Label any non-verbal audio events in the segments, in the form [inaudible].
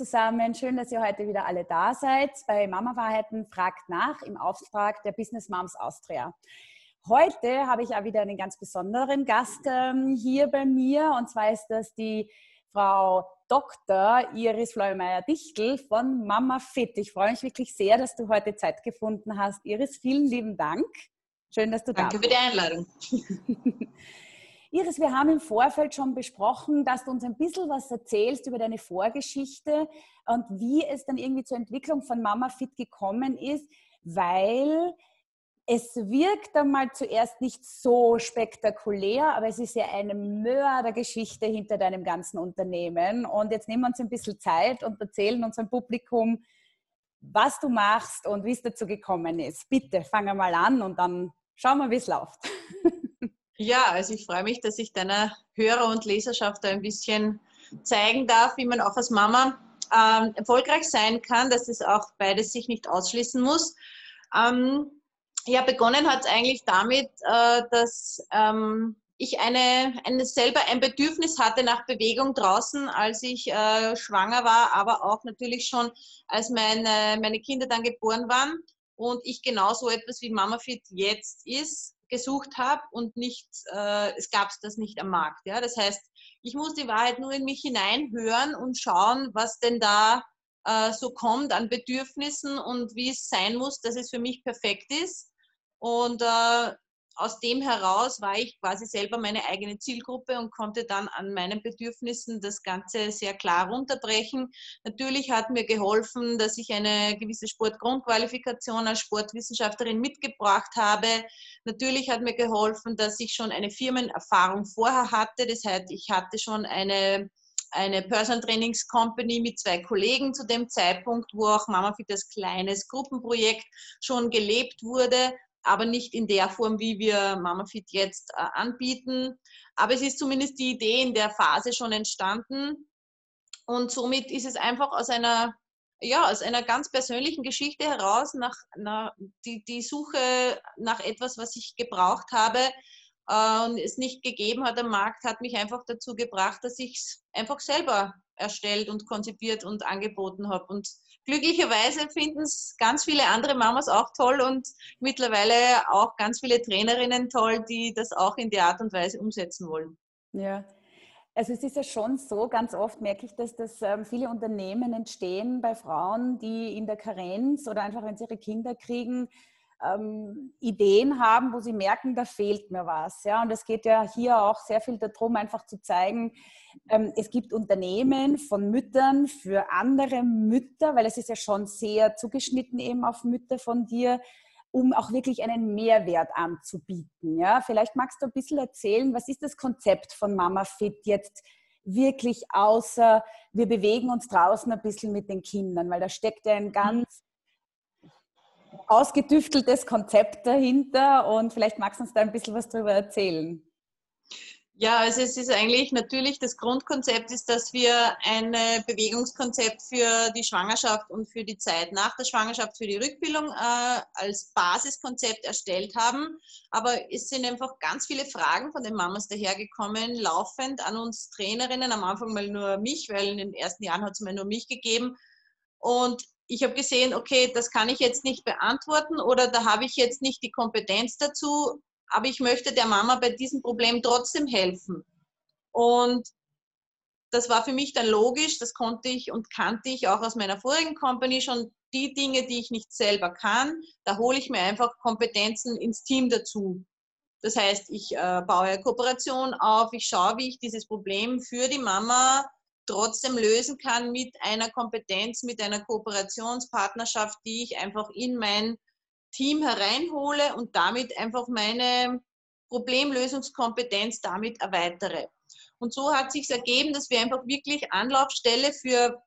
zusammen, schön, dass ihr heute wieder alle da seid bei Mama Wahrheiten fragt nach im Auftrag der Business Moms Austria. Heute habe ich auch wieder einen ganz besonderen Gast ähm, hier bei mir und zwar ist das die Frau Dr. Iris Fleumeier-Dichtel von Mama Fit. Ich freue mich wirklich sehr, dass du heute Zeit gefunden hast. Iris, vielen lieben Dank. Schön, dass du Danke da bist. Danke für die Einladung. [laughs] Iris, wir haben im Vorfeld schon besprochen, dass du uns ein bisschen was erzählst über deine Vorgeschichte und wie es dann irgendwie zur Entwicklung von Mama Fit gekommen ist, weil es wirkt einmal zuerst nicht so spektakulär, aber es ist ja eine Mördergeschichte hinter deinem ganzen Unternehmen. Und jetzt nehmen wir uns ein bisschen Zeit und erzählen unserem Publikum, was du machst und wie es dazu gekommen ist. Bitte, wir mal an und dann schauen wir, wie es läuft. [laughs] Ja, also ich freue mich, dass ich deiner Hörer und Leserschaft ein bisschen zeigen darf, wie man auch als Mama ähm, erfolgreich sein kann, dass es auch beides sich nicht ausschließen muss. Ähm, ja, begonnen hat es eigentlich damit, äh, dass ähm, ich eine, eine, selber ein Bedürfnis hatte nach Bewegung draußen, als ich äh, schwanger war, aber auch natürlich schon, als meine, meine Kinder dann geboren waren und ich genauso etwas wie Mama Fit jetzt ist, gesucht habe und nicht, äh, es gab das nicht am Markt. Ja? Das heißt, ich muss die Wahrheit nur in mich hineinhören und schauen, was denn da äh, so kommt an Bedürfnissen und wie es sein muss, dass es für mich perfekt ist. Und äh, aus dem heraus war ich quasi selber meine eigene Zielgruppe und konnte dann an meinen Bedürfnissen das Ganze sehr klar runterbrechen. Natürlich hat mir geholfen, dass ich eine gewisse Sportgrundqualifikation als Sportwissenschaftlerin mitgebracht habe. Natürlich hat mir geholfen, dass ich schon eine Firmenerfahrung vorher hatte. Das heißt, ich hatte schon eine eine Personal Trainings Company mit zwei Kollegen zu dem Zeitpunkt, wo auch Mama Fit als kleines Gruppenprojekt schon gelebt wurde aber nicht in der Form, wie wir MamaFit jetzt äh, anbieten. Aber es ist zumindest die Idee in der Phase schon entstanden. Und somit ist es einfach aus einer, ja, aus einer ganz persönlichen Geschichte heraus, nach, nach die, die Suche nach etwas, was ich gebraucht habe, äh, und es nicht gegeben hat am Markt, hat mich einfach dazu gebracht, dass ich es einfach selber erstellt und konzipiert und angeboten habe. Und glücklicherweise finden es ganz viele andere Mamas auch toll und mittlerweile auch ganz viele Trainerinnen toll, die das auch in der Art und Weise umsetzen wollen. Ja. Also es ist ja schon so, ganz oft merke ich, dass das ähm, viele Unternehmen entstehen bei Frauen, die in der Karenz oder einfach, wenn sie ihre Kinder kriegen, ähm, Ideen haben, wo sie merken, da fehlt mir was. Ja? Und es geht ja hier auch sehr viel darum, einfach zu zeigen, ähm, es gibt Unternehmen von Müttern für andere Mütter, weil es ist ja schon sehr zugeschnitten eben auf Mütter von dir, um auch wirklich einen Mehrwert anzubieten. Ja? Vielleicht magst du ein bisschen erzählen, was ist das Konzept von Mama Fit jetzt wirklich außer, wir bewegen uns draußen ein bisschen mit den Kindern, weil da steckt ja ein mhm. ganz ausgedüfteltes Konzept dahinter und vielleicht magst du uns da ein bisschen was darüber erzählen. Ja, also es ist eigentlich natürlich das Grundkonzept ist, dass wir ein Bewegungskonzept für die Schwangerschaft und für die Zeit nach der Schwangerschaft, für die Rückbildung äh, als Basiskonzept erstellt haben. Aber es sind einfach ganz viele Fragen von den Mamas dahergekommen, laufend an uns Trainerinnen, am Anfang mal nur mich, weil in den ersten Jahren hat es mal nur mich gegeben. Und ich habe gesehen, okay, das kann ich jetzt nicht beantworten oder da habe ich jetzt nicht die Kompetenz dazu, aber ich möchte der Mama bei diesem Problem trotzdem helfen. Und das war für mich dann logisch, das konnte ich und kannte ich auch aus meiner vorigen Company schon die Dinge, die ich nicht selber kann, da hole ich mir einfach Kompetenzen ins Team dazu. Das heißt, ich äh, baue eine Kooperation auf, ich schaue, wie ich dieses Problem für die Mama trotzdem lösen kann mit einer Kompetenz, mit einer Kooperationspartnerschaft, die ich einfach in mein Team hereinhole und damit einfach meine Problemlösungskompetenz damit erweitere. Und so hat sich ergeben, dass wir einfach wirklich Anlaufstelle für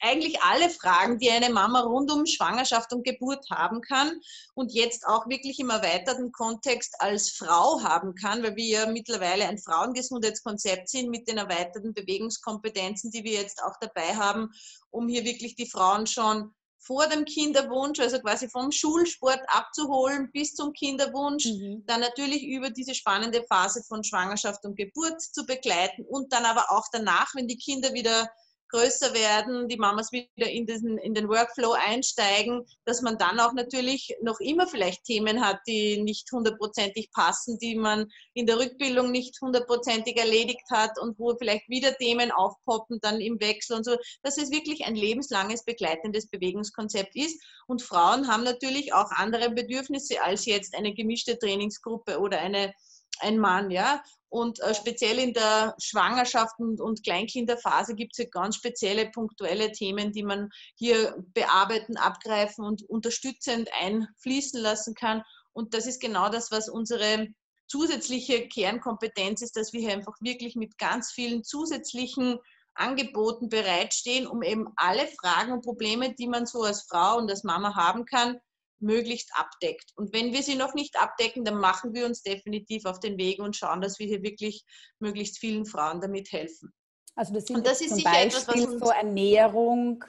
eigentlich alle Fragen, die eine Mama rund um Schwangerschaft und Geburt haben kann und jetzt auch wirklich im erweiterten Kontext als Frau haben kann, weil wir ja mittlerweile ein Frauengesundheitskonzept sind mit den erweiterten Bewegungskompetenzen, die wir jetzt auch dabei haben, um hier wirklich die Frauen schon vor dem Kinderwunsch, also quasi vom Schulsport abzuholen bis zum Kinderwunsch, mhm. dann natürlich über diese spannende Phase von Schwangerschaft und Geburt zu begleiten und dann aber auch danach, wenn die Kinder wieder größer werden, die Mamas wieder in, diesen, in den Workflow einsteigen, dass man dann auch natürlich noch immer vielleicht Themen hat, die nicht hundertprozentig passen, die man in der Rückbildung nicht hundertprozentig erledigt hat und wo vielleicht wieder Themen aufpoppen, dann im Wechsel und so, dass es wirklich ein lebenslanges begleitendes Bewegungskonzept ist. Und Frauen haben natürlich auch andere Bedürfnisse als jetzt eine gemischte Trainingsgruppe oder eine ein Mann, ja. Und äh, speziell in der Schwangerschaft und, und Kleinkinderphase gibt es ja ganz spezielle punktuelle Themen, die man hier bearbeiten, abgreifen und unterstützend einfließen lassen kann. Und das ist genau das, was unsere zusätzliche Kernkompetenz ist, dass wir hier einfach wirklich mit ganz vielen zusätzlichen Angeboten bereitstehen, um eben alle Fragen und Probleme, die man so als Frau und als Mama haben kann, möglichst abdeckt. Und wenn wir sie noch nicht abdecken, dann machen wir uns definitiv auf den Weg und schauen, dass wir hier wirklich möglichst vielen Frauen damit helfen. Also das, und das ist zum Beispiel etwas, was uns, so Ernährung.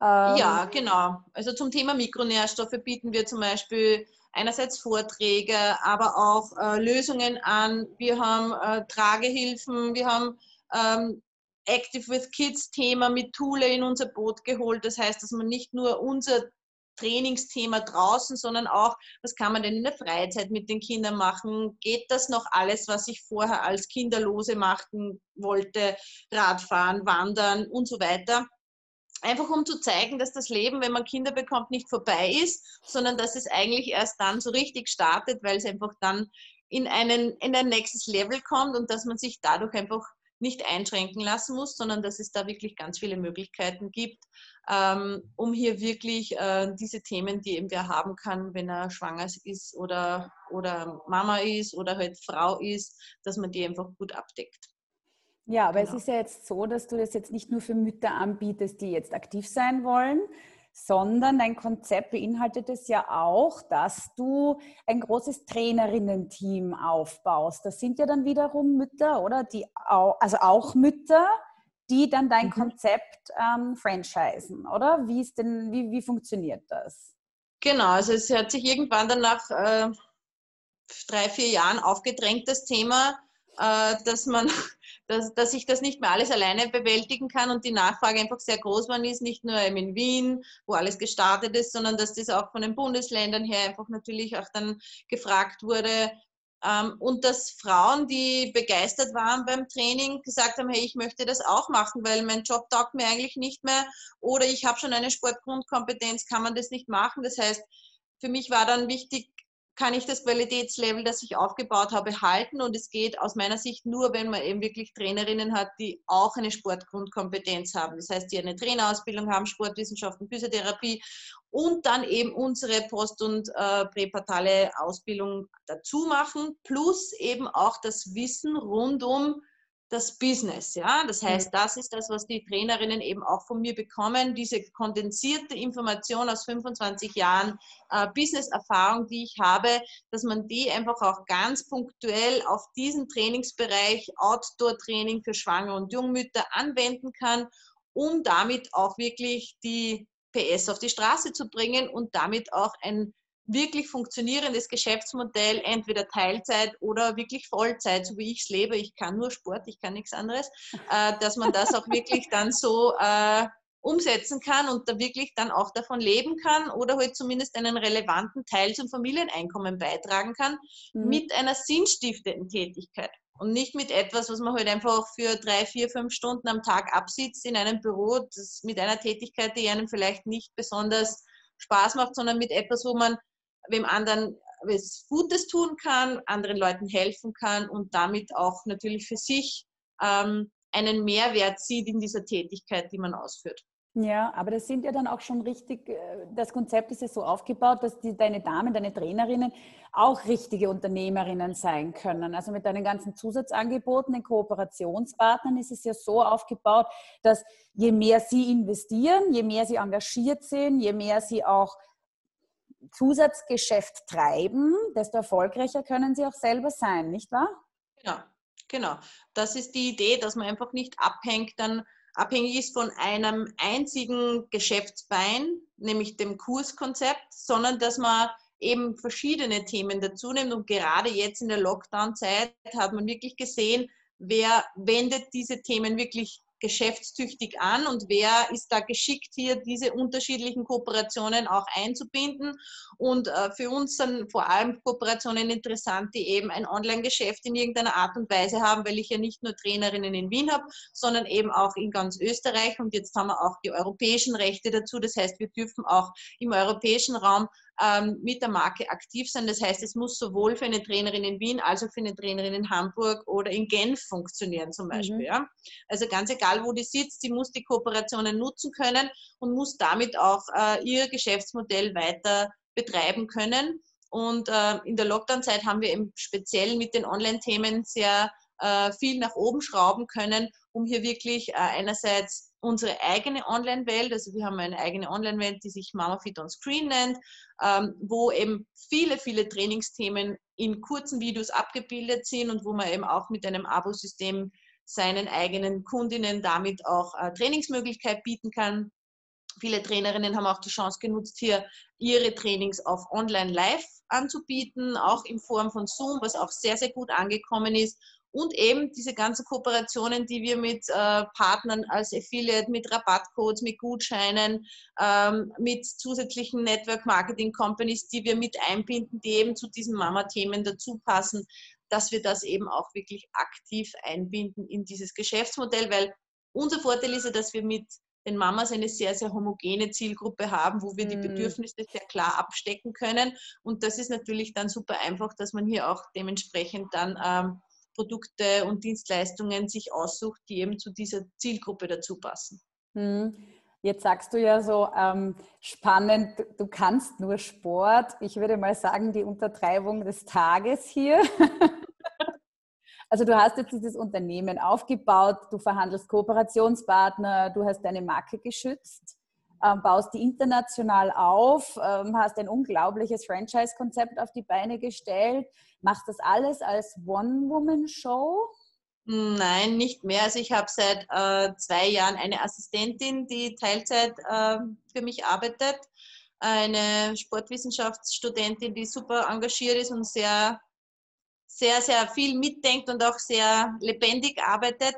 Ähm, ja, genau. Also zum Thema Mikronährstoffe bieten wir zum Beispiel einerseits Vorträge, aber auch äh, Lösungen an. Wir haben äh, Tragehilfen, wir haben ähm, Active with Kids Thema mit Thule in unser Boot geholt. Das heißt, dass man nicht nur unser Trainingsthema draußen, sondern auch, was kann man denn in der Freizeit mit den Kindern machen? Geht das noch alles, was ich vorher als Kinderlose machen wollte? Radfahren, Wandern und so weiter. Einfach um zu zeigen, dass das Leben, wenn man Kinder bekommt, nicht vorbei ist, sondern dass es eigentlich erst dann so richtig startet, weil es einfach dann in, einen, in ein nächstes Level kommt und dass man sich dadurch einfach nicht einschränken lassen muss, sondern dass es da wirklich ganz viele Möglichkeiten gibt, ähm, um hier wirklich äh, diese Themen, die eben wer haben kann, wenn er schwanger ist oder, oder Mama ist oder halt Frau ist, dass man die einfach gut abdeckt. Ja, aber genau. es ist ja jetzt so, dass du das jetzt nicht nur für Mütter anbietest, die jetzt aktiv sein wollen, sondern dein Konzept beinhaltet es ja auch, dass du ein großes Trainerinnen-Team aufbaust. Das sind ja dann wiederum Mütter, oder? Die, also auch Mütter, die dann dein mhm. Konzept ähm, franchisen, oder? Wie, ist denn, wie, wie funktioniert das? Genau, also es hat sich irgendwann dann nach äh, drei, vier Jahren aufgedrängt, das Thema, äh, dass man, dass, dass ich das nicht mehr alles alleine bewältigen kann und die Nachfrage einfach sehr groß geworden ist, nicht nur in Wien, wo alles gestartet ist, sondern dass das auch von den Bundesländern her einfach natürlich auch dann gefragt wurde, ähm, und dass Frauen, die begeistert waren beim Training, gesagt haben, hey, ich möchte das auch machen, weil mein Job taugt mir eigentlich nicht mehr oder ich habe schon eine Sportgrundkompetenz, kann man das nicht machen. Das heißt, für mich war dann wichtig, kann ich das Qualitätslevel, das ich aufgebaut habe, halten. Und es geht aus meiner Sicht nur, wenn man eben wirklich Trainerinnen hat, die auch eine Sportgrundkompetenz haben. Das heißt, die eine Trainerausbildung haben, Sportwissenschaften, Physiotherapie und dann eben unsere post- und äh, präpartale Ausbildung dazu machen, plus eben auch das Wissen rund um das Business. Ja? Das heißt, das ist das, was die Trainerinnen eben auch von mir bekommen, diese kondensierte Information aus 25 Jahren äh, Business-Erfahrung, die ich habe, dass man die einfach auch ganz punktuell auf diesen Trainingsbereich Outdoor-Training für Schwangere und Jungmütter anwenden kann, um damit auch wirklich die PS auf die Straße zu bringen und damit auch ein wirklich funktionierendes Geschäftsmodell, entweder Teilzeit oder wirklich Vollzeit, so wie ich es lebe. Ich kann nur Sport, ich kann nichts anderes, äh, dass man das auch wirklich dann so äh, umsetzen kann und da wirklich dann auch davon leben kann oder halt zumindest einen relevanten Teil zum Familieneinkommen beitragen kann mhm. mit einer sinnstiftenden Tätigkeit und nicht mit etwas, was man halt einfach für drei, vier, fünf Stunden am Tag absitzt in einem Büro, das mit einer Tätigkeit, die einem vielleicht nicht besonders Spaß macht, sondern mit etwas, wo man wem anderen was Gutes tun kann, anderen Leuten helfen kann und damit auch natürlich für sich ähm, einen Mehrwert sieht in dieser Tätigkeit, die man ausführt. Ja, aber das sind ja dann auch schon richtig, äh, das Konzept ist ja so aufgebaut, dass die, deine Damen, deine Trainerinnen auch richtige Unternehmerinnen sein können. Also mit deinen ganzen Zusatzangeboten, den Kooperationspartnern ist es ja so aufgebaut, dass je mehr sie investieren, je mehr sie engagiert sind, je mehr sie auch Zusatzgeschäft treiben, desto erfolgreicher können sie auch selber sein, nicht wahr? Genau, genau. Das ist die Idee, dass man einfach nicht abhängt, dann abhängig ist von einem einzigen Geschäftsbein, nämlich dem Kurskonzept, sondern dass man eben verschiedene Themen dazu nimmt. Und gerade jetzt in der Lockdown-Zeit hat man wirklich gesehen, wer wendet diese Themen wirklich geschäftstüchtig an und wer ist da geschickt, hier diese unterschiedlichen Kooperationen auch einzubinden. Und äh, für uns sind vor allem Kooperationen interessant, die eben ein Online-Geschäft in irgendeiner Art und Weise haben, weil ich ja nicht nur Trainerinnen in Wien habe, sondern eben auch in ganz Österreich. Und jetzt haben wir auch die europäischen Rechte dazu. Das heißt, wir dürfen auch im europäischen Raum ähm, mit der Marke aktiv sein. Das heißt, es muss sowohl für eine Trainerin in Wien als auch für eine Trainerin in Hamburg oder in Genf funktionieren zum Beispiel. Mhm. Ja? Also ganz egal, wo die sitzt, sie muss die Kooperationen nutzen können und muss damit auch äh, ihr Geschäftsmodell weiter betreiben können. Und äh, in der Lockdown-Zeit haben wir eben speziell mit den Online-Themen sehr äh, viel nach oben schrauben können, um hier wirklich äh, einerseits unsere eigene Online-Welt, also wir haben eine eigene Online-Welt, die sich Mama Fit on Screen nennt, ähm, wo eben viele, viele Trainingsthemen in kurzen Videos abgebildet sind und wo man eben auch mit einem Abo-System seinen eigenen Kundinnen damit auch äh, Trainingsmöglichkeit bieten kann. Viele Trainerinnen haben auch die Chance genutzt, hier ihre Trainings auf Online Live anzubieten, auch in Form von Zoom, was auch sehr, sehr gut angekommen ist und eben diese ganzen Kooperationen, die wir mit äh, Partnern als Affiliate, mit Rabattcodes, mit Gutscheinen, ähm, mit zusätzlichen Network Marketing Companies, die wir mit einbinden, die eben zu diesen Mama-Themen dazu passen, dass wir das eben auch wirklich aktiv einbinden in dieses Geschäftsmodell, weil unser Vorteil ist ja, dass wir mit den Mamas eine sehr, sehr homogene Zielgruppe haben, wo wir die mhm. Bedürfnisse sehr klar abstecken können. Und das ist natürlich dann super einfach, dass man hier auch dementsprechend dann ähm, Produkte und Dienstleistungen sich aussucht, die eben zu dieser Zielgruppe dazu passen. Hm. Jetzt sagst du ja so ähm, spannend, du kannst nur Sport. Ich würde mal sagen, die Untertreibung des Tages hier. [laughs] also du hast jetzt dieses Unternehmen aufgebaut, du verhandelst Kooperationspartner, du hast deine Marke geschützt, ähm, baust die international auf, ähm, hast ein unglaubliches Franchise-Konzept auf die Beine gestellt Machst das alles als One-Woman-Show? Nein, nicht mehr. Also ich habe seit äh, zwei Jahren eine Assistentin, die Teilzeit äh, für mich arbeitet. Eine Sportwissenschaftsstudentin, die super engagiert ist und sehr, sehr, sehr viel mitdenkt und auch sehr lebendig arbeitet.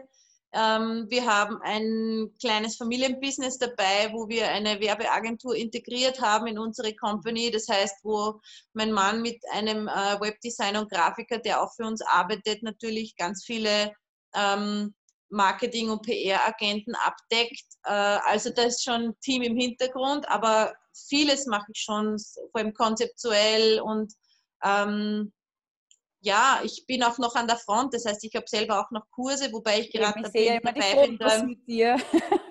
Ähm, wir haben ein kleines Familienbusiness dabei, wo wir eine Werbeagentur integriert haben in unsere Company. Das heißt, wo mein Mann mit einem äh, Webdesigner und Grafiker, der auch für uns arbeitet, natürlich ganz viele ähm, Marketing- und PR-Agenten abdeckt. Äh, also da ist schon ein Team im Hintergrund, aber vieles mache ich schon, vor allem konzeptuell und ähm, ja, ich bin auch noch an der Front, das heißt, ich habe selber auch noch Kurse, wobei ich gerade dabei, ja immer dabei die bin. mit dir.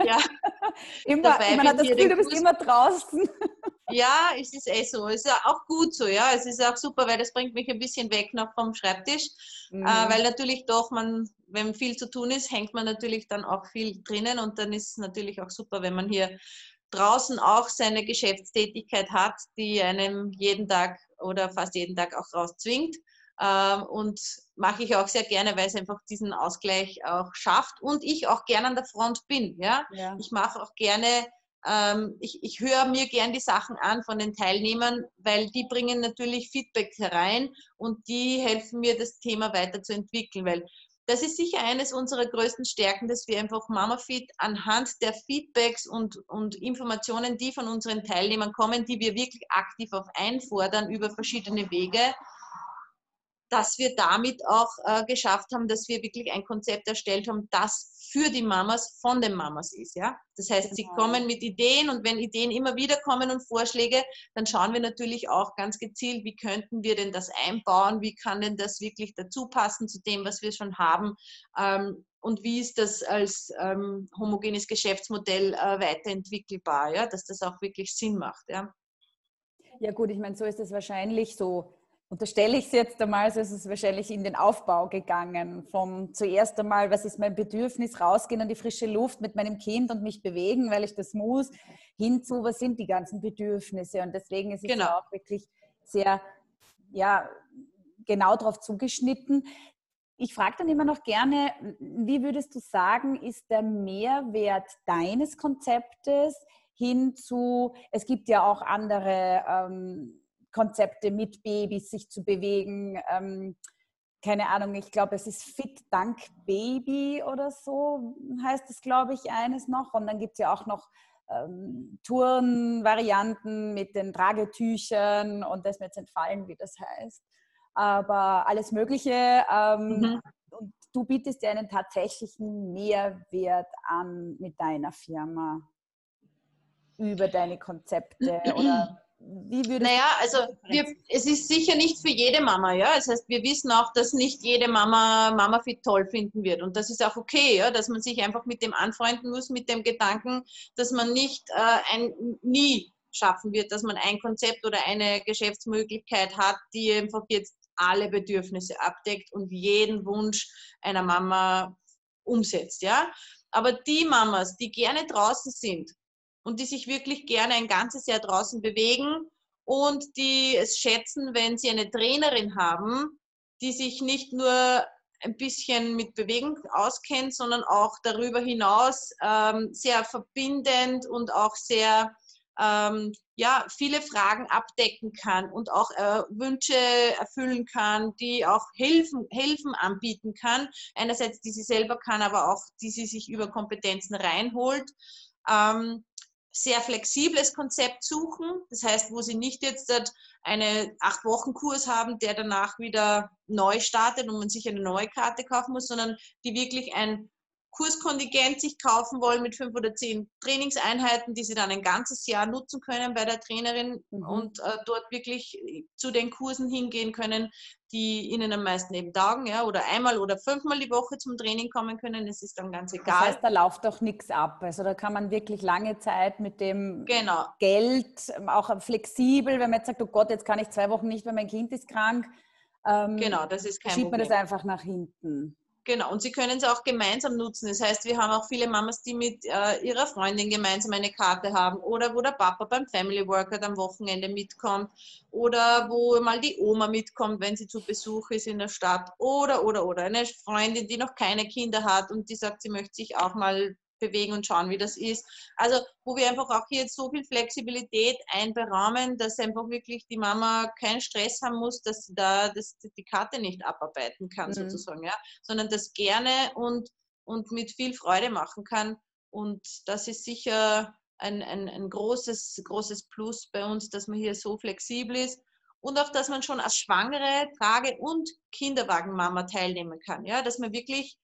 Ja, [laughs] immer, dabei man hat das Gefühl, du bist Kurs. immer draußen. [laughs] Ja, es ist eh so. Es ist auch gut so, ja. Es ist auch super, weil das bringt mich ein bisschen weg noch vom Schreibtisch. Mhm. Äh, weil natürlich doch man, wenn viel zu tun ist, hängt man natürlich dann auch viel drinnen und dann ist es natürlich auch super, wenn man hier draußen auch seine Geschäftstätigkeit hat, die einem jeden Tag oder fast jeden Tag auch rauszwingt. Ähm, und mache ich auch sehr gerne, weil es einfach diesen Ausgleich auch schafft und ich auch gerne an der Front bin. Ja? ja. Ich mache auch gerne, ähm, ich, ich höre mir gerne die Sachen an von den Teilnehmern, weil die bringen natürlich Feedback herein und die helfen mir, das Thema weiterzuentwickeln, weil das ist sicher eines unserer größten Stärken, dass wir einfach MamaFit anhand der Feedbacks und, und Informationen, die von unseren Teilnehmern kommen, die wir wirklich aktiv auch einfordern über verschiedene Wege, dass wir damit auch äh, geschafft haben, dass wir wirklich ein Konzept erstellt haben, das für die Mamas von den Mamas ist. Ja? Das heißt, genau. sie kommen mit Ideen und wenn Ideen immer wieder kommen und Vorschläge, dann schauen wir natürlich auch ganz gezielt, wie könnten wir denn das einbauen, wie kann denn das wirklich dazu passen zu dem, was wir schon haben ähm, und wie ist das als ähm, homogenes Geschäftsmodell äh, weiterentwickelbar, ja? dass das auch wirklich Sinn macht. Ja, ja gut, ich meine, so ist es wahrscheinlich so unterstelle ich es jetzt einmal, so ist es wahrscheinlich in den Aufbau gegangen. Vom zuerst einmal, was ist mein Bedürfnis, rausgehen an die frische Luft mit meinem Kind und mich bewegen, weil ich das muss, hinzu, was sind die ganzen Bedürfnisse. Und deswegen ist es genau. auch wirklich sehr, ja, genau darauf zugeschnitten. Ich frage dann immer noch gerne, wie würdest du sagen, ist der Mehrwert deines Konzeptes hinzu, es gibt ja auch andere ähm, Konzepte mit Babys sich zu bewegen. Ähm, keine Ahnung, ich glaube, es ist Fit Dank Baby oder so, heißt es, glaube ich, eines noch. Und dann gibt es ja auch noch ähm, Tourenvarianten mit den Tragetüchern und das mir jetzt entfallen, wie das heißt. Aber alles Mögliche. Ähm, mhm. Und du bietest dir einen tatsächlichen Mehrwert an mit deiner Firma über deine Konzepte [clears throat] oder wie würde Naja, also wir, es ist sicher nicht für jede Mama, ja. Das heißt, wir wissen auch, dass nicht jede Mama Mama Fit toll finden wird. Und das ist auch okay, ja, dass man sich einfach mit dem anfreunden muss, mit dem Gedanken, dass man nicht äh, ein nie schaffen wird, dass man ein Konzept oder eine Geschäftsmöglichkeit hat, die einfach jetzt alle Bedürfnisse abdeckt und jeden Wunsch einer Mama umsetzt, ja. Aber die Mamas, die gerne draußen sind und die sich wirklich gerne ein ganzes Jahr draußen bewegen und die es schätzen, wenn sie eine Trainerin haben, die sich nicht nur ein bisschen mit Bewegung auskennt, sondern auch darüber hinaus ähm, sehr verbindend und auch sehr ähm, ja, viele Fragen abdecken kann und auch äh, Wünsche erfüllen kann, die auch Hilfen, Hilfen anbieten kann. Einerseits, die sie selber kann, aber auch die sie sich über Kompetenzen reinholt. Ähm, sehr flexibles Konzept suchen. Das heißt, wo sie nicht jetzt einen acht Wochen Kurs haben, der danach wieder neu startet und man sich eine neue Karte kaufen muss, sondern die wirklich ein Kurskontingent sich kaufen wollen mit fünf oder zehn Trainingseinheiten, die sie dann ein ganzes Jahr nutzen können bei der Trainerin mhm. und äh, dort wirklich zu den Kursen hingehen können, die ihnen am meisten eben taugen, ja, oder einmal oder fünfmal die Woche zum Training kommen können. Es ist dann ganz egal. Das heißt, da läuft doch nichts ab. Also da kann man wirklich lange Zeit mit dem genau. Geld, ähm, auch flexibel, wenn man jetzt sagt, oh Gott, jetzt kann ich zwei Wochen nicht, weil mein Kind ist krank. Ähm, genau, das ist kein schiebt Problem. man das einfach nach hinten. Genau, und sie können es auch gemeinsam nutzen. Das heißt, wir haben auch viele Mamas, die mit äh, ihrer Freundin gemeinsam eine Karte haben oder wo der Papa beim Family Workout am Wochenende mitkommt oder wo mal die Oma mitkommt, wenn sie zu Besuch ist in der Stadt oder, oder, oder eine Freundin, die noch keine Kinder hat und die sagt, sie möchte sich auch mal bewegen und schauen, wie das ist. Also, wo wir einfach auch hier jetzt so viel Flexibilität einberahmen, dass einfach wirklich die Mama keinen Stress haben muss, dass sie da das, die Karte nicht abarbeiten kann, mhm. sozusagen, ja, sondern das gerne und, und mit viel Freude machen kann. Und das ist sicher ein, ein, ein großes, großes Plus bei uns, dass man hier so flexibel ist und auch, dass man schon als Schwangere, Trage- und Kinderwagenmama teilnehmen kann. Ja, dass man wirklich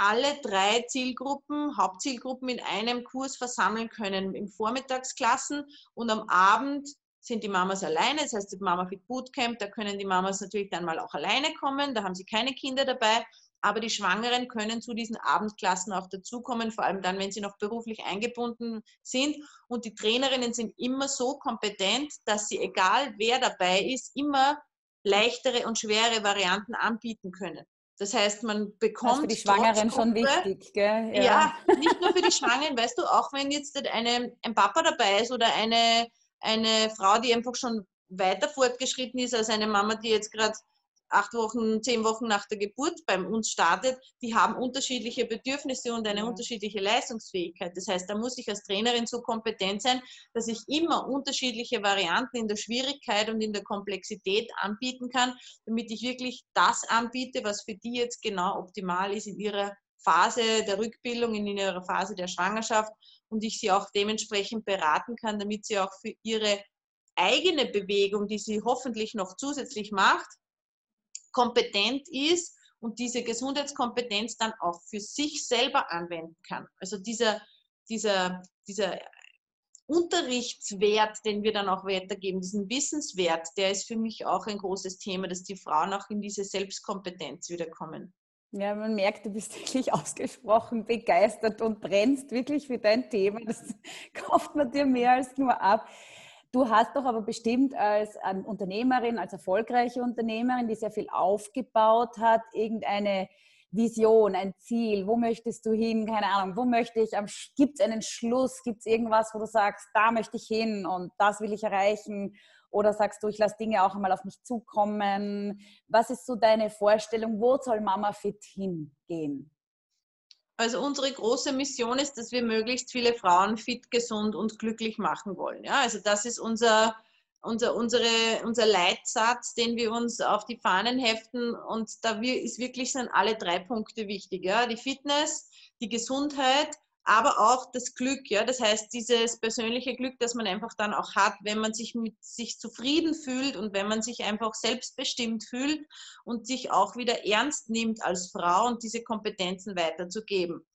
alle drei Zielgruppen, Hauptzielgruppen in einem Kurs versammeln können in Vormittagsklassen und am Abend sind die Mamas alleine, das heißt die Mama Fit Bootcamp, da können die Mamas natürlich dann mal auch alleine kommen, da haben sie keine Kinder dabei, aber die Schwangeren können zu diesen Abendklassen auch dazukommen, vor allem dann, wenn sie noch beruflich eingebunden sind. Und die Trainerinnen sind immer so kompetent, dass sie, egal wer dabei ist, immer leichtere und schwere Varianten anbieten können. Das heißt, man bekommt. Das ist für die Schwangeren schon wichtig, gell? Ja. ja. nicht nur für die Schwangeren, weißt du, auch wenn jetzt eine, ein Papa dabei ist oder eine, eine Frau, die einfach schon weiter fortgeschritten ist als eine Mama, die jetzt gerade acht Wochen, zehn Wochen nach der Geburt bei uns startet, die haben unterschiedliche Bedürfnisse und eine ja. unterschiedliche Leistungsfähigkeit. Das heißt, da muss ich als Trainerin so kompetent sein, dass ich immer unterschiedliche Varianten in der Schwierigkeit und in der Komplexität anbieten kann, damit ich wirklich das anbiete, was für die jetzt genau optimal ist in ihrer Phase der Rückbildung, in ihrer Phase der Schwangerschaft und ich sie auch dementsprechend beraten kann, damit sie auch für ihre eigene Bewegung, die sie hoffentlich noch zusätzlich macht, kompetent ist und diese Gesundheitskompetenz dann auch für sich selber anwenden kann. Also dieser, dieser, dieser Unterrichtswert, den wir dann auch weitergeben, diesen Wissenswert, der ist für mich auch ein großes Thema, dass die Frauen auch in diese Selbstkompetenz wiederkommen. Ja, man merkt, du bist [laughs] wirklich ausgesprochen begeistert und brennst wirklich für dein Thema. Das [laughs] kauft man dir mehr als nur ab. Du hast doch aber bestimmt als Unternehmerin, als erfolgreiche Unternehmerin, die sehr viel aufgebaut hat, irgendeine Vision, ein Ziel, wo möchtest du hin, keine Ahnung, wo möchte ich, gibt es einen Schluss, gibt es irgendwas, wo du sagst, da möchte ich hin und das will ich erreichen? Oder sagst du, ich lasse Dinge auch einmal auf mich zukommen. Was ist so deine Vorstellung, wo soll Mama Fit hingehen? Also unsere große Mission ist, dass wir möglichst viele Frauen fit, gesund und glücklich machen wollen. Ja, also das ist unser, unser, unsere, unser Leitsatz, den wir uns auf die Fahnen heften. Und da ist wirklich sind alle drei Punkte wichtig. Ja? Die Fitness, die Gesundheit, aber auch das Glück. Ja? Das heißt, dieses persönliche Glück, das man einfach dann auch hat, wenn man sich mit sich zufrieden fühlt und wenn man sich einfach selbstbestimmt fühlt und sich auch wieder ernst nimmt als Frau und diese Kompetenzen weiterzugeben.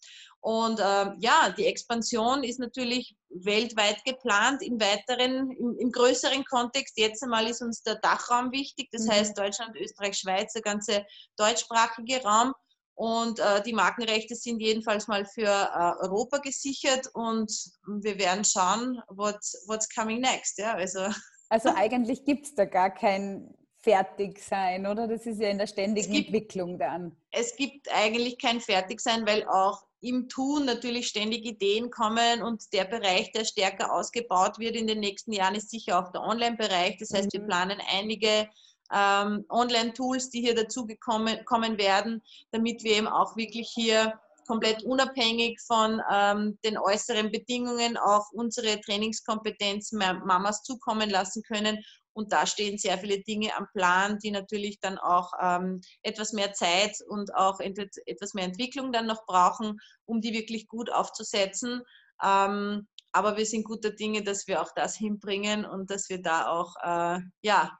Und äh, ja, die Expansion ist natürlich weltweit geplant, im weiteren, im, im, größeren Kontext. Jetzt einmal ist uns der Dachraum wichtig, das mhm. heißt Deutschland, Österreich, Schweiz, der ganze deutschsprachige Raum. Und äh, die Markenrechte sind jedenfalls mal für äh, Europa gesichert und wir werden schauen, what's, what's coming next. Ja? Also, [laughs] also eigentlich gibt es da gar kein Fertigsein, oder? Das ist ja in der ständigen gibt, Entwicklung dann. Es gibt eigentlich kein Fertigsein, weil auch im Tun natürlich ständig Ideen kommen und der Bereich, der stärker ausgebaut wird in den nächsten Jahren, ist sicher auch der Online-Bereich. Das heißt, mhm. wir planen einige ähm, Online-Tools, die hier dazu kommen werden, damit wir eben auch wirklich hier komplett unabhängig von ähm, den äußeren Bedingungen auch unsere Trainingskompetenzen Mamas zukommen lassen können und da stehen sehr viele Dinge am Plan, die natürlich dann auch ähm, etwas mehr Zeit und auch etwas mehr Entwicklung dann noch brauchen, um die wirklich gut aufzusetzen. Ähm, aber wir sind guter Dinge, dass wir auch das hinbringen und dass wir da auch äh, ja,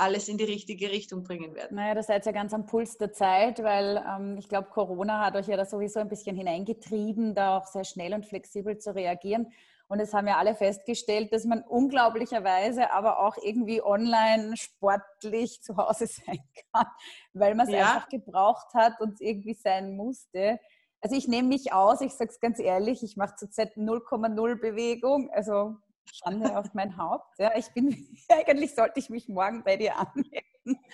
alles in die richtige Richtung bringen werden. Naja, da seid ihr ja ganz am Puls der Zeit, weil ähm, ich glaube, Corona hat euch ja da sowieso ein bisschen hineingetrieben, da auch sehr schnell und flexibel zu reagieren. Und es haben ja alle festgestellt, dass man unglaublicherweise aber auch irgendwie online sportlich zu Hause [laughs] sein kann, weil man es ja. einfach gebraucht hat und es irgendwie sein musste. Also ich nehme mich aus, ich sage es ganz ehrlich, ich mache zurzeit 0,0 Bewegung, also Schande auf mein Haupt. Ja, ich bin, [laughs] eigentlich sollte ich mich morgen bei dir anmelden.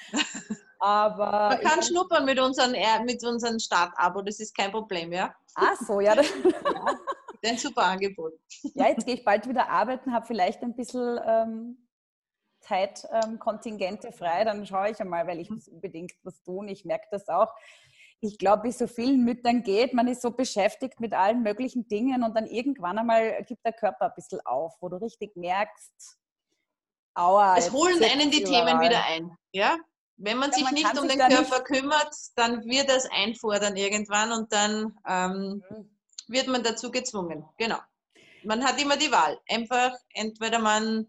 Aber Man kann schnuppern mit unserem, mit unserem Start-Abo, das ist kein Problem, ja? Ach so, ja. ja [laughs] ein super Angebot. Ja, jetzt gehe ich bald wieder arbeiten, habe vielleicht ein bisschen ähm, Zeitkontingente ähm, frei, dann schaue ich einmal, weil ich muss unbedingt was tun. Ich merke das auch. Ich glaube, wie so vielen Müttern geht, man ist so beschäftigt mit allen möglichen Dingen und dann irgendwann einmal gibt der Körper ein bisschen auf, wo du richtig merkst, aua. Es holen einen die überall. Themen wieder ein, ja? Wenn man ja, sich man nicht um den Körper kümmert, dann wird das einfordern irgendwann und dann ähm, mhm wird man dazu gezwungen. Genau. Man hat immer die Wahl. Einfach entweder man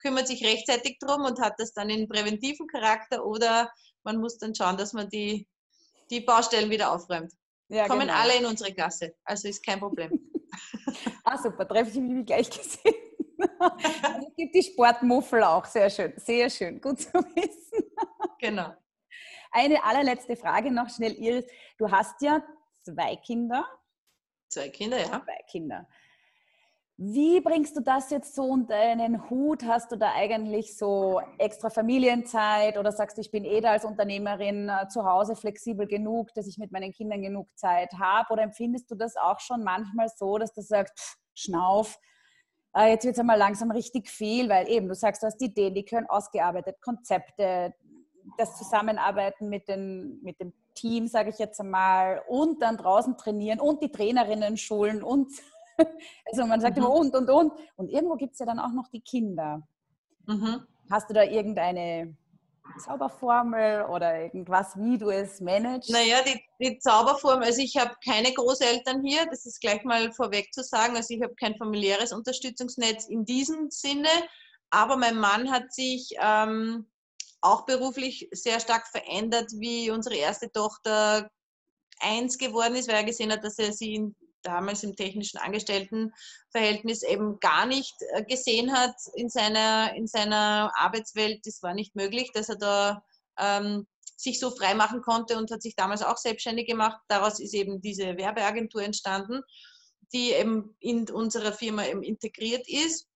kümmert sich rechtzeitig drum und hat das dann in präventiven Charakter oder man muss dann schauen, dass man die, die Baustellen wieder aufräumt. Ja, Kommen genau. alle in unsere Klasse, also ist kein Problem. [laughs] ah, super, treffe ich mich gleich gesehen. [laughs] es gibt die Sportmuffel auch, sehr schön, sehr schön, gut zu wissen. Genau. Eine allerletzte Frage noch schnell, Iris. Du hast ja zwei Kinder Zwei Kinder, ja. Zwei Kinder. Wie bringst du das jetzt so unter einen Hut? Hast du da eigentlich so extra Familienzeit oder sagst du, ich bin eh da als Unternehmerin äh, zu Hause flexibel genug, dass ich mit meinen Kindern genug Zeit habe? Oder empfindest du das auch schon manchmal so, dass du sagst, pff, schnauf, äh, jetzt wird es einmal langsam richtig viel, weil eben du sagst, du hast Ideen, die können ausgearbeitet, Konzepte, das Zusammenarbeiten mit, den, mit dem Team, sage ich jetzt einmal, und dann draußen trainieren und die Trainerinnen schulen und [laughs] also man sagt mhm. immer und und und. Und irgendwo gibt es ja dann auch noch die Kinder. Mhm. Hast du da irgendeine Zauberformel oder irgendwas, wie du es managst? Naja, die, die Zauberformel, also ich habe keine Großeltern hier, das ist gleich mal vorweg zu sagen. Also ich habe kein familiäres Unterstützungsnetz in diesem Sinne, aber mein Mann hat sich ähm, auch beruflich sehr stark verändert, wie unsere erste Tochter eins geworden ist, weil er gesehen hat, dass er sie in, damals im technischen Angestelltenverhältnis eben gar nicht äh, gesehen hat in seiner, in seiner Arbeitswelt. Das war nicht möglich, dass er da ähm, sich so frei machen konnte und hat sich damals auch selbstständig gemacht. Daraus ist eben diese Werbeagentur entstanden, die eben in unserer Firma eben integriert ist.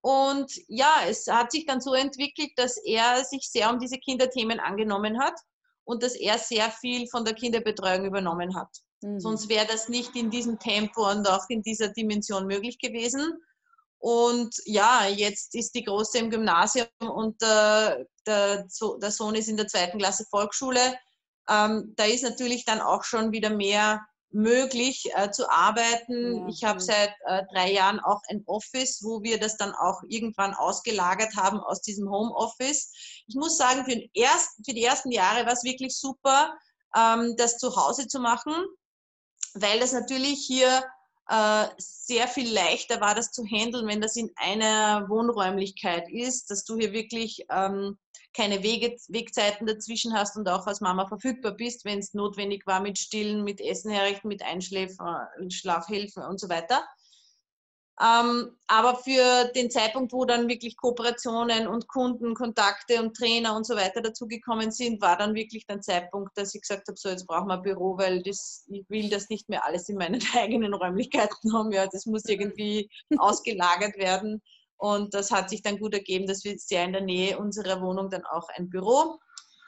Und ja, es hat sich dann so entwickelt, dass er sich sehr um diese Kinderthemen angenommen hat und dass er sehr viel von der Kinderbetreuung übernommen hat. Mhm. Sonst wäre das nicht in diesem Tempo und auch in dieser Dimension möglich gewesen. Und ja, jetzt ist die Große im Gymnasium und der, der, der Sohn ist in der zweiten Klasse Volksschule. Ähm, da ist natürlich dann auch schon wieder mehr möglich äh, zu arbeiten. Ja, ich habe seit äh, drei Jahren auch ein Office, wo wir das dann auch irgendwann ausgelagert haben aus diesem Homeoffice. Ich muss sagen, für, ersten, für die ersten Jahre war es wirklich super, ähm, das zu Hause zu machen, weil das natürlich hier äh, sehr viel leichter war, das zu handeln, wenn das in einer Wohnräumlichkeit ist, dass du hier wirklich ähm, keine Wege, Wegzeiten dazwischen hast und auch als Mama verfügbar bist, wenn es notwendig war mit Stillen, mit Essen herrichten, mit Einschläfen, Schlafhilfe und so weiter. Ähm, aber für den Zeitpunkt, wo dann wirklich Kooperationen und Kundenkontakte und Trainer und so weiter dazugekommen sind, war dann wirklich der Zeitpunkt, dass ich gesagt habe, so jetzt brauchen wir ein Büro, weil das, ich will das nicht mehr alles in meinen [laughs] eigenen Räumlichkeiten haben. Ja, das muss irgendwie ausgelagert werden. Und das hat sich dann gut ergeben, dass wir sehr in der Nähe unserer Wohnung dann auch ein Büro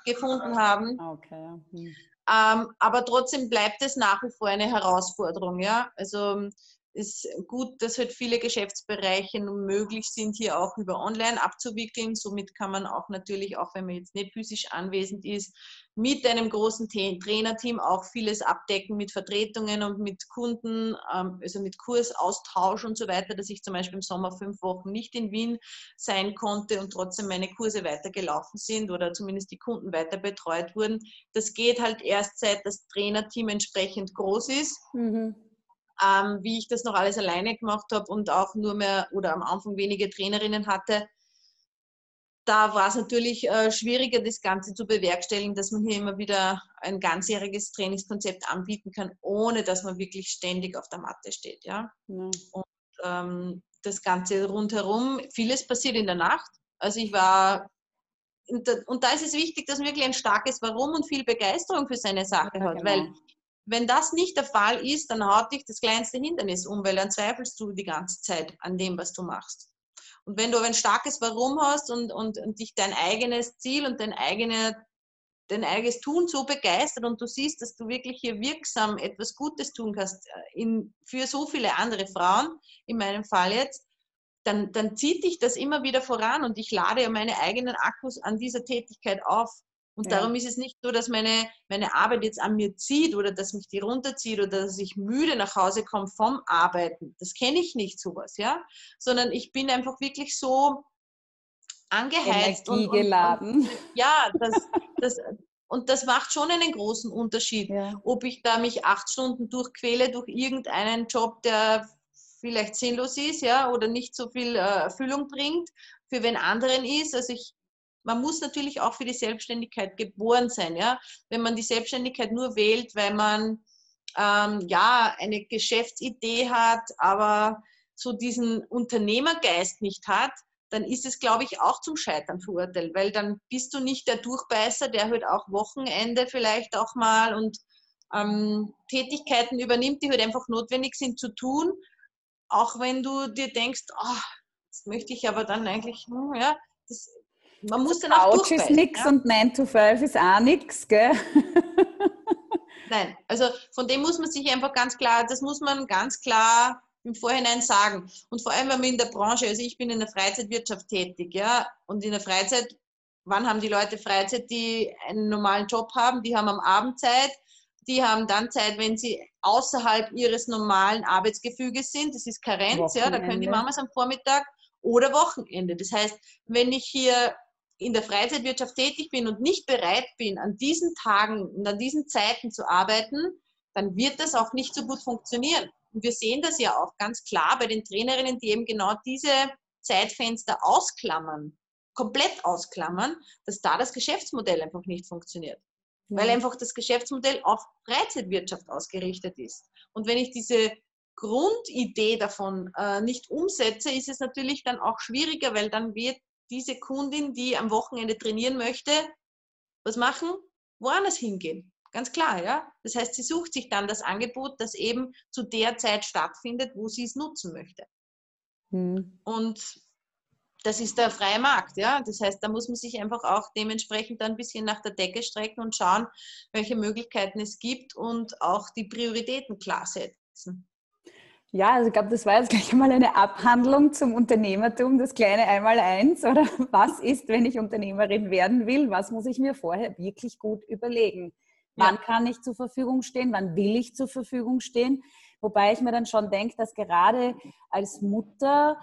gefunden haben. Okay. Hm. Ähm, aber trotzdem bleibt es nach wie vor eine Herausforderung. Ja? Also ist gut, dass halt viele Geschäftsbereiche möglich sind, hier auch über Online abzuwickeln. Somit kann man auch natürlich, auch wenn man jetzt nicht physisch anwesend ist, mit einem großen Trainerteam auch vieles abdecken mit Vertretungen und mit Kunden, ähm, also mit Kursaustausch und so weiter, dass ich zum Beispiel im Sommer fünf Wochen nicht in Wien sein konnte und trotzdem meine Kurse weitergelaufen sind oder zumindest die Kunden weiter betreut wurden. Das geht halt erst seit das Trainerteam entsprechend groß ist. Mhm ähm, wie ich das noch alles alleine gemacht habe und auch nur mehr oder am Anfang wenige Trainerinnen hatte, da war es natürlich äh, schwieriger, das Ganze zu bewerkstelligen, dass man hier immer wieder ein ganzjähriges Trainingskonzept anbieten kann, ohne dass man wirklich ständig auf der Matte steht. Ja? ja. Und ähm, das Ganze rundherum, vieles passiert in der Nacht. Also ich war, und da, ist es wichtig, dass man wirklich ein starkes Warum und viel Begeisterung für seine Sache ja, hat, genau. weil wenn das nicht der Fall ist, dann haut dich das kleinste Hindernis um, weil dann zweifelst du die ganze Zeit an dem, was du machst. Und wenn du ein starkes Warum hast und, und, und dich dein eigenes Ziel und dein, eigene, dein eigenes Tun so begeistert und du siehst, dass du wirklich hier wirksam etwas Gutes tun kannst äh, in, für so viele andere Frauen, in meinem Fall jetzt, dann, dann zieht dich das immer wieder voran und ich lade ja meine eigenen Akkus an dieser Tätigkeit auf. Und ja. darum ist es nicht so, dass meine, meine Arbeit jetzt an mir zieht oder dass mich die runterzieht oder dass ich müde nach Hause komme vom Arbeiten. Das kenne ich nicht sowas, ja. Sondern ich bin einfach wirklich so angeheizt. Energiegeladen. Und, und, ja, das, das, und das macht schon einen großen Unterschied, ja. ob ich da mich acht Stunden durchquäle durch irgendeinen Job, der vielleicht sinnlos ist, ja, oder nicht so viel äh, Erfüllung bringt, für wen anderen ist. Also ich man muss natürlich auch für die Selbstständigkeit geboren sein. Ja? Wenn man die Selbstständigkeit nur wählt, weil man ähm, ja eine Geschäftsidee hat, aber so diesen Unternehmergeist nicht hat, dann ist es, glaube ich, auch zum Scheitern verurteilt, weil dann bist du nicht der Durchbeißer, der halt auch Wochenende vielleicht auch mal und ähm, Tätigkeiten übernimmt, die halt einfach notwendig sind zu tun, auch wenn du dir denkst, oh, das möchte ich aber dann eigentlich, hm, ja, das man muss dann auch Couch ist nichts ja? und 9 to 5 ist auch nichts, gell? Nein, also von dem muss man sich einfach ganz klar, das muss man ganz klar im Vorhinein sagen. Und vor allem, wenn man in der Branche, also ich bin in der Freizeitwirtschaft tätig, ja, und in der Freizeit, wann haben die Leute Freizeit, die einen normalen Job haben, die haben am Abend Zeit, die haben dann Zeit, wenn sie außerhalb ihres normalen Arbeitsgefüges sind, das ist Karenz, Wochenende. ja, da können die Mamas am Vormittag oder Wochenende. Das heißt, wenn ich hier in der Freizeitwirtschaft tätig bin und nicht bereit bin, an diesen Tagen und an diesen Zeiten zu arbeiten, dann wird das auch nicht so gut funktionieren. Und wir sehen das ja auch ganz klar bei den Trainerinnen, die eben genau diese Zeitfenster ausklammern, komplett ausklammern, dass da das Geschäftsmodell einfach nicht funktioniert. Ja. Weil einfach das Geschäftsmodell auf Freizeitwirtschaft ausgerichtet ist. Und wenn ich diese Grundidee davon äh, nicht umsetze, ist es natürlich dann auch schwieriger, weil dann wird diese Kundin, die am Wochenende trainieren möchte, was machen? Woanders hingehen. Ganz klar, ja. Das heißt, sie sucht sich dann das Angebot, das eben zu der Zeit stattfindet, wo sie es nutzen möchte. Hm. Und das ist der freie Markt, ja. Das heißt, da muss man sich einfach auch dementsprechend ein bisschen nach der Decke strecken und schauen, welche Möglichkeiten es gibt und auch die Prioritäten klar setzen. Ja, also ich glaube, das war jetzt gleich einmal eine Abhandlung zum Unternehmertum, das kleine Einmaleins. Oder [laughs] was ist, wenn ich Unternehmerin werden will? Was muss ich mir vorher wirklich gut überlegen? Wann ja. kann ich zur Verfügung stehen? Wann will ich zur Verfügung stehen? Wobei ich mir dann schon denke, dass gerade als Mutter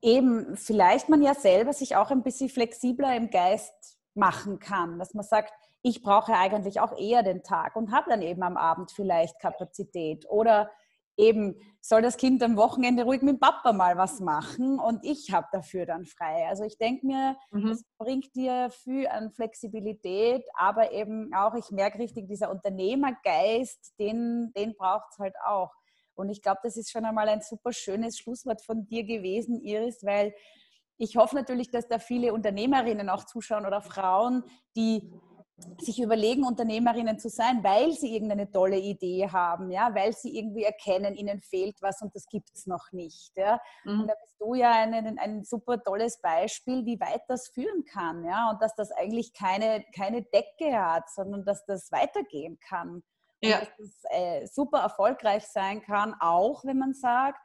eben vielleicht man ja selber sich auch ein bisschen flexibler im Geist machen kann, dass man sagt, ich brauche eigentlich auch eher den Tag und habe dann eben am Abend vielleicht Kapazität oder eben soll das Kind am Wochenende ruhig mit Papa mal was machen und ich habe dafür dann frei. Also ich denke mir, mhm. es bringt dir viel an Flexibilität, aber eben auch, ich merke richtig, dieser Unternehmergeist, den, den braucht es halt auch. Und ich glaube, das ist schon einmal ein super schönes Schlusswort von dir gewesen, Iris, weil ich hoffe natürlich, dass da viele Unternehmerinnen auch zuschauen oder Frauen, die sich überlegen, Unternehmerinnen zu sein, weil sie irgendeine tolle Idee haben, ja, weil sie irgendwie erkennen, ihnen fehlt was und das gibt es noch nicht. Ja. Mhm. Und da bist du ja ein, ein super tolles Beispiel, wie weit das führen kann, ja, und dass das eigentlich keine, keine Decke hat, sondern dass das weitergehen kann. Und ja. dass das äh, super erfolgreich sein kann, auch wenn man sagt,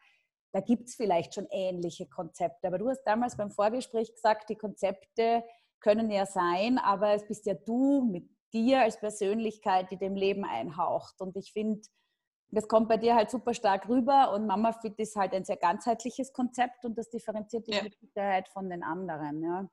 da gibt es vielleicht schon ähnliche Konzepte. Aber du hast damals beim Vorgespräch gesagt, die Konzepte können ja sein, aber es bist ja du mit dir als Persönlichkeit, die dem Leben einhaucht. Und ich finde, das kommt bei dir halt super stark rüber und Mama Fit ist halt ein sehr ganzheitliches Konzept und das differenziert dich ja. mit Sicherheit von den anderen. Ja.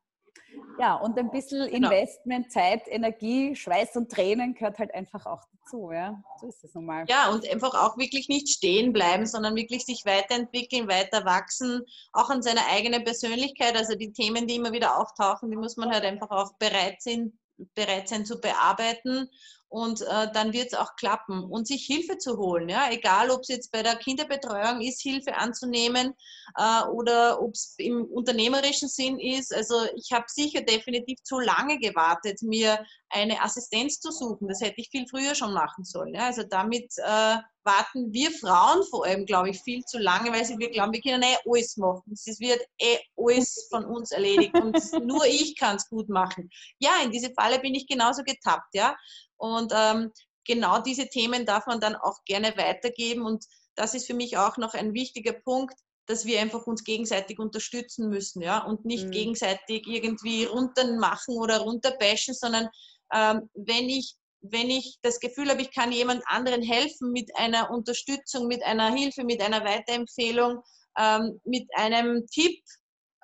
Ja, und ein bisschen genau. Investment, Zeit, Energie, Schweiß und Tränen gehört halt einfach auch dazu. Ja, so ist es nun mal. Ja, und einfach auch wirklich nicht stehen bleiben, sondern wirklich sich weiterentwickeln, weiter wachsen, auch an seiner eigenen Persönlichkeit. Also die Themen, die immer wieder auftauchen, die muss man halt einfach auch bereit sein, bereit sein zu bearbeiten und äh, dann wird es auch klappen. Und sich Hilfe zu holen, ja, egal ob es jetzt bei der Kinderbetreuung ist, Hilfe anzunehmen äh, oder ob es im unternehmerischen Sinn ist. Also ich habe sicher definitiv zu lange gewartet, mir eine Assistenz zu suchen. Das hätte ich viel früher schon machen sollen. Ja. Also damit äh, warten wir Frauen vor allem, glaube ich, viel zu lange, weil wir glauben, wir können eh alles machen. Es wird eh alles von uns erledigt und nur ich kann es gut machen. Ja, in diese Falle bin ich genauso getappt, ja. Und ähm, genau diese Themen darf man dann auch gerne weitergeben. Und das ist für mich auch noch ein wichtiger Punkt, dass wir einfach uns gegenseitig unterstützen müssen, ja, und nicht mhm. gegenseitig irgendwie runtermachen oder runterbashen, sondern ähm, wenn ich wenn ich das Gefühl habe, ich kann jemand anderen helfen mit einer Unterstützung, mit einer Hilfe, mit einer Weiterempfehlung, ähm, mit einem Tipp,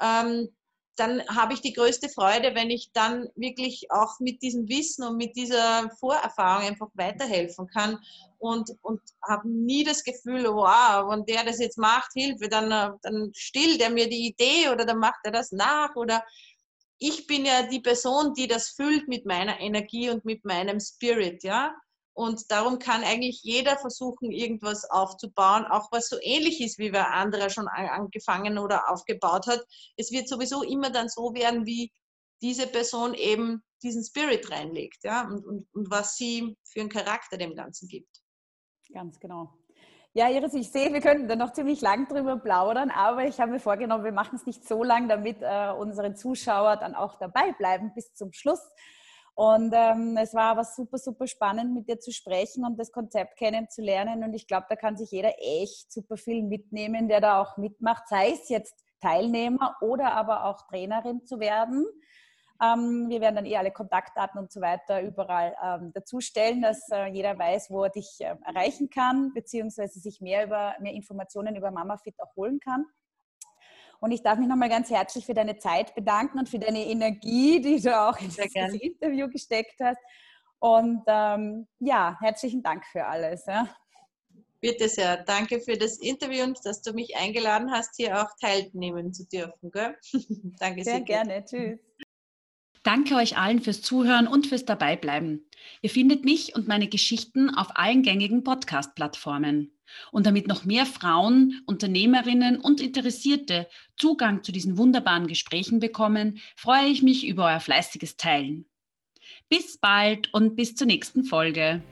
ähm, dann habe ich die größte Freude, wenn ich dann wirklich auch mit diesem Wissen und mit dieser Vorerfahrung einfach weiterhelfen kann und, und habe nie das Gefühl, wow, wenn der das jetzt macht, Hilfe, dann, dann stillt er mir die Idee oder dann macht er das nach oder ich bin ja die Person, die das füllt mit meiner Energie und mit meinem Spirit, ja. Und darum kann eigentlich jeder versuchen, irgendwas aufzubauen, auch was so ähnlich ist, wie wer anderer schon angefangen oder aufgebaut hat. Es wird sowieso immer dann so werden, wie diese Person eben diesen Spirit reinlegt, ja, und, und, und was sie für einen Charakter dem Ganzen gibt. Ganz genau. Ja, Iris, ich sehe, wir könnten da noch ziemlich lang drüber plaudern, aber ich habe mir vorgenommen, wir machen es nicht so lang, damit äh, unsere Zuschauer dann auch dabei bleiben bis zum Schluss. Und ähm, es war aber super, super spannend, mit dir zu sprechen und das Konzept kennenzulernen. Und ich glaube, da kann sich jeder echt super viel mitnehmen, der da auch mitmacht, sei es jetzt Teilnehmer oder aber auch Trainerin zu werden. Ähm, wir werden dann eh alle Kontaktdaten und so weiter überall ähm, dazustellen, dass äh, jeder weiß, wo er dich äh, erreichen kann, beziehungsweise sich mehr, über, mehr Informationen über MamaFit auch holen kann. Und ich darf mich nochmal ganz herzlich für deine Zeit bedanken und für deine Energie, die du auch in das Interview gesteckt hast. Und ähm, ja, herzlichen Dank für alles. Ja. Bitte sehr. Danke für das Interview und dass du mich eingeladen hast, hier auch teilnehmen zu dürfen. Gell? [laughs] Danke sehr. Sehr gerne. Tschüss. Danke euch allen fürs Zuhören und fürs Dabeibleiben. Ihr findet mich und meine Geschichten auf allen gängigen Podcast-Plattformen. Und damit noch mehr Frauen, Unternehmerinnen und Interessierte Zugang zu diesen wunderbaren Gesprächen bekommen, freue ich mich über euer fleißiges Teilen. Bis bald und bis zur nächsten Folge.